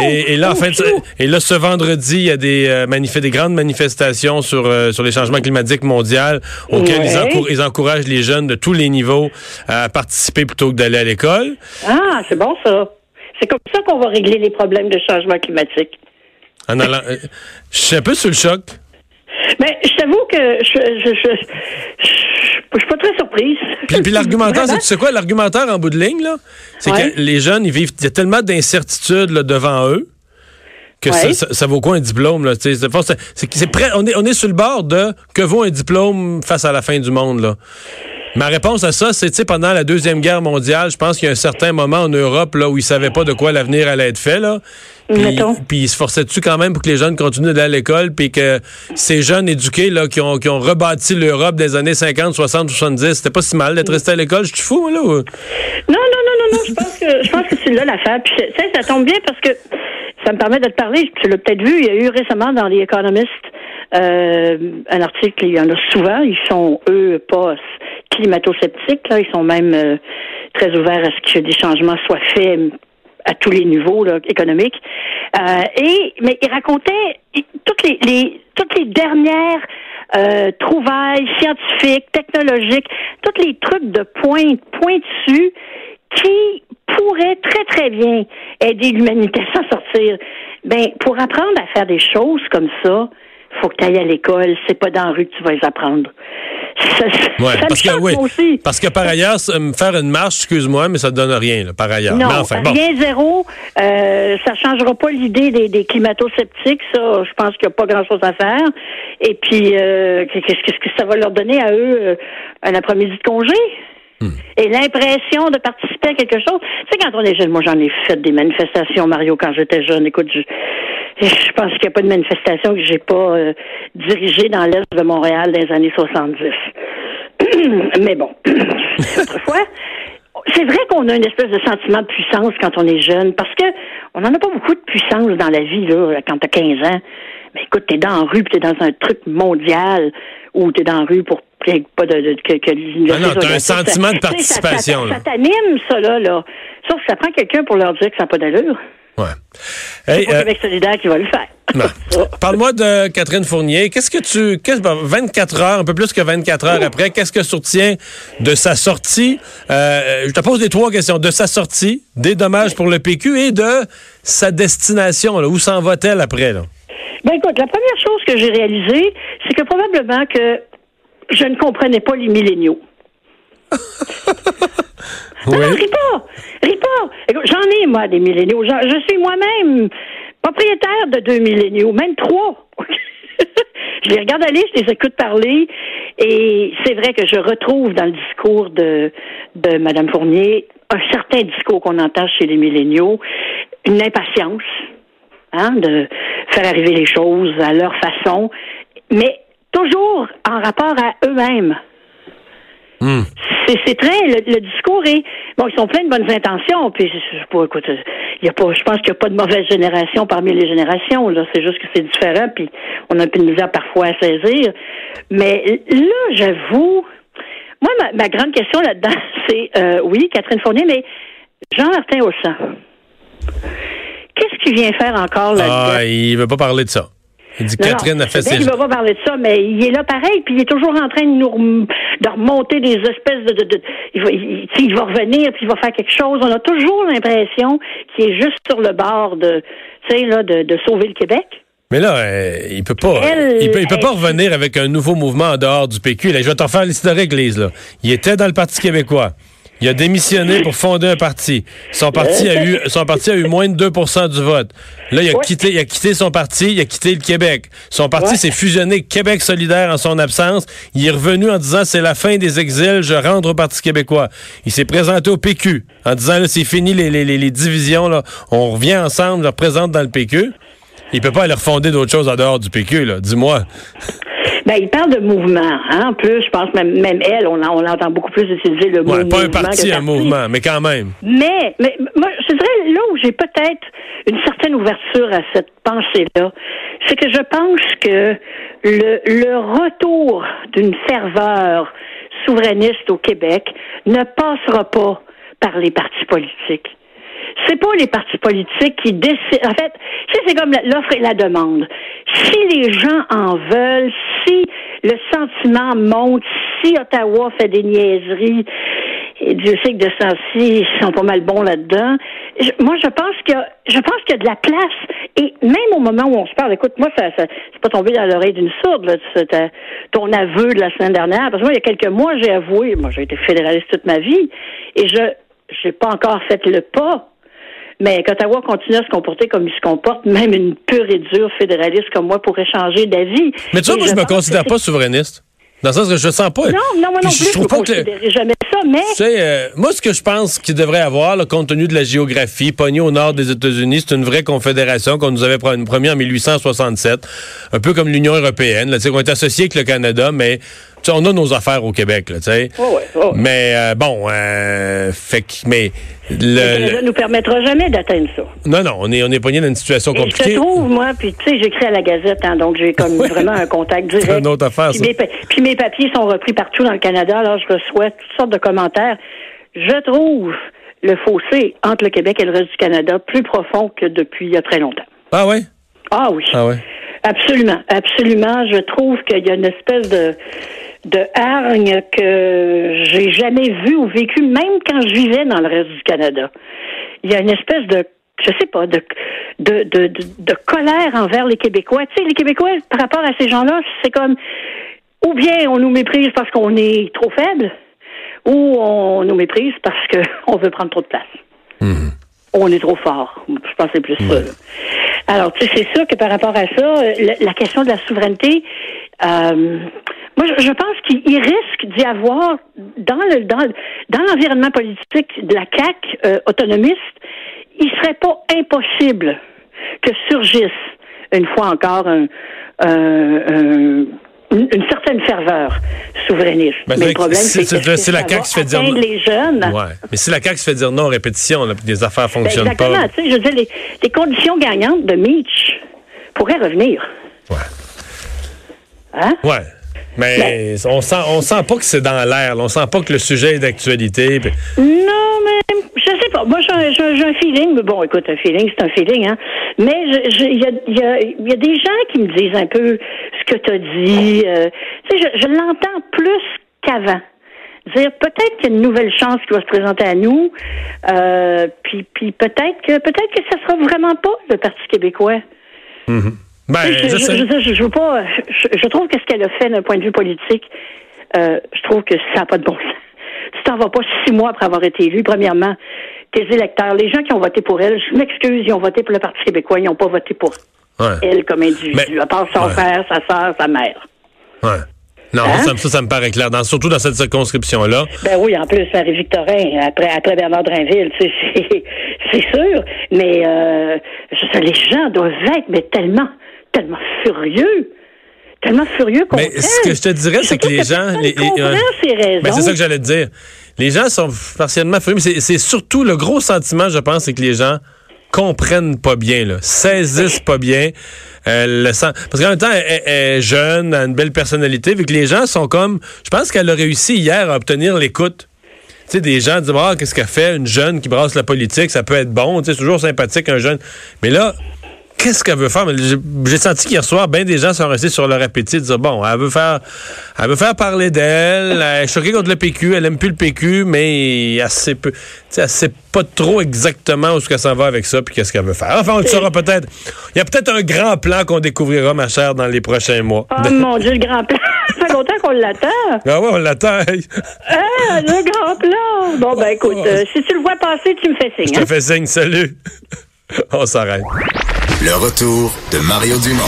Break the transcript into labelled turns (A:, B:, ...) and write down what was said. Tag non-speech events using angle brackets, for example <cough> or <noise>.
A: et, là, en
B: Oh,
A: fin de-
B: chou.
A: et là, ce vendredi, il y a des, euh, manif- des grandes manifestations sur, euh, sur les changements climatiques mondiaux auxquels ils,
B: Ouais.
A: encou- ils encouragent les jeunes de tous les niveaux à participer plutôt que d'aller à l'école.
B: Ah, c'est bon ça. C'est comme ça qu'on va régler les problèmes de changement climatique.
A: En allant, euh, je suis un peu sur le choc.
B: Mais je t'avoue que je je, je, je, je suis pas très surprise. <laughs>
A: Puis, puis l'argumentaire, c'est, tu sais quoi, l'argumentaire en bout de ligne, là, c'est
B: Ouais.
A: que les jeunes, ils vivent, il y a tellement d'incertitudes devant eux que ça,
B: Ouais.
A: ça, ça vaut quoi un diplôme, là? C'est, prêt, on est, on est sur le bord de que vaut un diplôme face à la fin du monde, là. Ma réponse à ça, c'est, tu sais, pendant la Deuxième Guerre mondiale, je pense qu'il y a un certain moment en Europe, là, où ils savaient pas de quoi l'avenir allait être fait, là. Puis, puis ils se forçaient dessus quand même pour que les jeunes continuent d'aller à l'école, puis que ces jeunes éduqués, là, qui ont, qui ont rebâti l'Europe des années 50, 60, 70, c'était pas si mal d'être resté à l'école. Je suis fou, là. ou-
B: Non, non, non, non, non. Je pense que je pense que c'est là l'affaire. Puis tu sais, ça tombe bien parce que ça me permet de te parler. Tu l'as peut-être vu. Il y a eu récemment dans les économistes euh, un article. Il y en a souvent. Ils sont eux pas climato-sceptiques. Là, ils sont même euh, très ouverts à ce que des changements soient faits à tous les niveaux là, économiques. Euh, et mais il racontait toutes les, les toutes les dernières euh, trouvailles scientifiques, technologiques, tous les trucs de pointe pointus qui pourraient très très bien aider l'humanité à s'en sortir. Ben pour apprendre à faire des choses comme ça, faut que tu ailles à l'école. C'est pas dans la rue que tu vas les apprendre. Ça,
A: Ouais,
B: ça me
A: parce que, oui,
B: aussi.
A: parce que par ailleurs, faire une marche, excuse-moi, mais ça ne donne rien, là, par ailleurs.
B: Non,
A: mais enfin, bon.
B: rien zéro. Euh, ça changera pas l'idée des, des climato-sceptiques. Ça, je pense qu'il n'y a pas grand-chose à faire. Et puis, euh, qu'est-ce que, que ça va leur donner à eux euh, un après-midi de congé?
A: Hmm.
B: Et l'impression de participer à quelque chose? Tu sais, quand on est jeune, moi j'en ai fait des manifestations, Mario, quand j'étais jeune. Écoute, je, je pense qu'il n'y a pas de manifestation que j'ai pas euh, dirigée dans l'Est de Montréal dans les années 70. <clears throat> Mais bon, <clears throat> autrefois, c'est vrai qu'on a une espèce de sentiment de puissance quand on est jeune, parce que on n'en a pas beaucoup de puissance dans la vie là, quand t'as 15 ans. Mais écoute, t'es dans la rue, t'es dans un truc mondial, ou t'es dans la rue pour pas de, de- que, que l'université
A: Ah non, t'as un sentiment de
B: ça-
A: participation,
B: Ça,
A: là.
B: ça t'anime, ça, là, là. Sauf que ça prend quelqu'un pour leur dire que ça n'a pas d'allure.
A: Ouais.
B: C'est
A: Hey, euh,
B: Québec solidaire qui va le faire. <laughs>
A: Parle-moi de Catherine Fournier. Qu'est-ce que tu. Qu'est-ce, ben, 24 heures, un peu plus que 24 heures après, qu'est-ce que tu retiens de sa sortie? Euh, je te pose les trois questions. De sa sortie, des dommages pour le PQ et de sa destination. Là. Où s'en va-t-elle après? Là?
B: Ben écoute, la première chose que j'ai réalisée, c'est que probablement que je ne comprenais pas les milléniaux. <laughs> Non, non, ris pas! Ris j'en ai, moi, des milléniaux. Je suis moi-même propriétaire de deux milléniaux, même trois. <laughs> je les regarde aller, je les écoute parler, et c'est vrai que je retrouve dans le discours de, de Mme Fournier un certain discours qu'on entend chez les milléniaux, une impatience, hein, de faire arriver les choses à leur façon, mais toujours en rapport à eux-mêmes.
A: Hmm.
B: C'est, très le, le discours est bon ils sont pleins de bonnes intentions puis je, écoute il y a pas je pense qu'il n'y a pas de mauvaise génération parmi les générations là c'est juste que c'est différent puis on a un peu de misère parfois à saisir mais là j'avoue moi ma, ma grande question là-dedans <laughs> c'est euh, oui Catherine Fournier mais Jean-Martin Haussan qu'est-ce qu'il vient faire encore là-dedans
A: Ah, il veut pas parler de ça. Il dit Catherine
B: non,
A: a fait ses.
B: qu'il va pas parler de ça, mais il est là pareil, puis il est toujours en train de nous rem- de remonter des espèces de, de, de- il, va, il, il revenir puis il va faire quelque chose. On a toujours l'impression qu'il est juste sur le bord de, là, de, de sauver le Québec.
A: Mais là, euh, il peut pas.
B: Elle-
A: il peut, il peut pas revenir avec un nouveau mouvement en dehors du PQ. Là, je vais t'en faire l'historique, Lise. Là. Il était dans le Parti québécois. Il a démissionné pour fonder un parti. Son parti a eu, son parti a eu moins de 2% du vote. Là, il a
B: Ouais.
A: quitté, il a quitté son parti, il a quitté le Québec. Son parti
B: Ouais.
A: s'est fusionné Québec solidaire en son absence. Il est revenu en disant c'est la fin des exils, je rentre au Parti québécois. Il s'est présenté au PQ en disant là c'est fini les, les, les, les divisions là, on revient ensemble, je représente dans le PQ. Il peut pas aller refonder d'autres choses en dehors du PQ là, dis-moi.
B: Ben, il parle de mouvement, hein. En plus, je pense même, même elle, on, on entend beaucoup plus utiliser le mot
A: Ouais, pas un
B: mouvement
A: parti,
B: que
A: un mouvement, mais quand même.
B: Mais, mais moi, je dirais là où j'ai peut-être une certaine ouverture à cette pensée-là, c'est que je pense que le, le retour d'une ferveur souverainiste au Québec ne passera pas par les partis politiques. c'est pas les partis politiques qui décident. En fait, c'est comme l'offre et la demande. Si les gens en veulent, le sentiment monte, si Ottawa fait des niaiseries, et Dieu sait que de ce ils sont pas mal bons là-dedans. Moi, je pense que je pense qu'il y a de la place. Et même au moment où on se parle, écoute, moi, ça, ça c'est pas tombé dans l'oreille d'une sourde, là, ton aveu de la semaine dernière. Parce que moi, il y a quelques mois, j'ai avoué, moi, j'ai été fédéraliste toute ma vie, et je j'ai pas encore fait le pas. Mais qu'Ottawa continue à se comporter comme il se comporte, même une pure et dure fédéraliste comme moi pourrait changer d'avis.
A: Mais tu vois, moi, je, me considère pas souverainiste. Dans le sens que je sens pas.
B: Non, non, moi non plus, je, trouve pas que jamais ça, mais.
A: Tu sais, euh, moi, ce que je pense qu'il devrait avoir, le compte tenu de la géographie, pogné au nord des États-Unis, c'est une vraie confédération qu'on nous avait promis en 1867, un peu comme l'Union européenne. Là, on est associé avec le Canada, mais on a nos affaires au Québec, tu sais. Mais euh, bon, euh, fait que, mais
B: le, ne nous permettra jamais d'atteindre ça.
A: Non, non, on est on est pogné dans une situation compliquée.
B: je trouve, moi, puis tu sais, j'écris à la Gazette, hein, donc j'ai comme <laughs> vraiment un contact direct.
A: C'est une autre affaire,
B: puis, Mes, puis mes papiers sont repris partout dans le Canada, alors je reçois toutes sortes de commentaires. Je trouve le fossé entre le Québec et le reste du Canada plus profond que depuis il y a très longtemps.
A: Ah oui?
B: Ah oui.
A: Ah oui.
B: Absolument, absolument. Je trouve qu'il y a une espèce de de hargne que j'ai jamais vu ou vécu, même quand je vivais dans le reste du Canada. Il y a une espèce de je sais pas, de, de, de, de, colère envers les Québécois. Tu sais, les Québécois, par rapport à ces gens-là, c'est comme, ou bien on nous méprise parce qu'on est trop faible, ou on nous méprise parce qu'on <laughs> veut prendre trop de place.
A: Mm-hmm.
B: On est trop fort. Je pense que c'est plus ça. Alors, tu sais, c'est sûr que par rapport à ça, la, question de la souveraineté, euh, moi, je, pense qu'il risque d'y avoir dans le dans, dans l'environnement politique de la CAC euh, autonomiste, il serait pas impossible que surgisse une fois encore un, une, certaine ferveur souverainiste.
A: Ben,
B: mais le problème, c'est
A: que c'est la CAQ se fait dire
B: les jeunes.
A: Ouais. Mais si la CAQ se fait dire non répétition, les affaires ben, fonctionnent
B: exactement, pas. Exactement. Je veux dire, les, les conditions gagnantes de Mitch pourraient revenir.
A: Ouais.
B: Hein?
A: Ouais. Mais ben, on sent on sent pas que c'est dans l'air. On sent pas que le sujet est d'actualité.
B: Non, mais je sais pas. Moi, j'ai un feeling. Mais bon, écoute, un feeling, c'est un feeling. Hein. Mais il y a, y, a, y a, des gens qui me disent un peu ce que tu as dit. Euh, tu sais, je, je l'entends plus qu'avant. Dire peut-être qu'il y a une nouvelle chance qui va se présenter à nous. Euh, puis puis peut-être que peut-être que ça sera vraiment pas le Parti québécois.
A: Mm-hmm. Ben,
B: je, je, je, je, veux pas. Je, trouve que ce qu'elle a fait d'un point de vue politique, euh, je trouve que ça n'a pas de bon sens. Tu t'en vas pas six mois après avoir été élu. Premièrement, tes électeurs, les gens qui ont voté pour elle, je m'excuse, ils ont voté pour le Parti québécois, ils n'ont pas voté pour elle comme individu, à part son frère, sa soeur, sa mère.
A: Ouais. Non, hein? ça, ça, me paraît clair, dans, surtout dans cette circonscription-là.
B: Ben oui, en plus, Marie-Victorin, après, après Bernard Drinville, <laughs> c'est sûr. Mais euh, les gens doivent être mais tellement tellement furieux tellement furieux qu'on
A: Mais ce que je te dirais, c'est que les gens. Les,
B: ben,
A: c'est ça que j'allais te dire. Les gens sont partiellement furieux, mais c'est surtout le gros sentiment, je pense, c'est que les gens comprennent pas bien, là, saisissent pas bien. Euh, le Parce qu'en même temps, elle, est jeune, a une belle personnalité, vu que les gens sont comme. Je pense qu'elle a réussi hier à obtenir l'écoute. Tu sais, des gens disent, ah, qu'est-ce qu'elle fait, une jeune qui brasse la politique, ça peut être bon, tu sais, toujours sympathique, un jeune. Mais là, qu'est-ce qu'elle veut faire? J'ai senti qu'hier soir, bien des gens sont restés sur leur appétit dire bon, elle veut faire elle veut faire parler d'elle, elle est choquée contre le PQ, elle aime plus le PQ, mais elle sait peu. Elle sait pas trop exactement où ce qu'elle s'en va avec ça puis qu'est-ce qu'elle veut faire. Enfin, on le saura peut-être. Il y a peut-être un grand plan qu'on découvrira, ma chère, dans les prochains mois.
B: Oh <laughs> mon Dieu, le grand plan! <laughs> Ça fait longtemps qu'on l'attend.
A: Ah ouais, on l'attend.
B: Ah, le grand plan! Bon, ben écoute, euh, si tu le vois passer, tu me fais signe.
A: Je te hein? fais signe, salut. On s'arrête.
C: Le retour de Mario Dumont.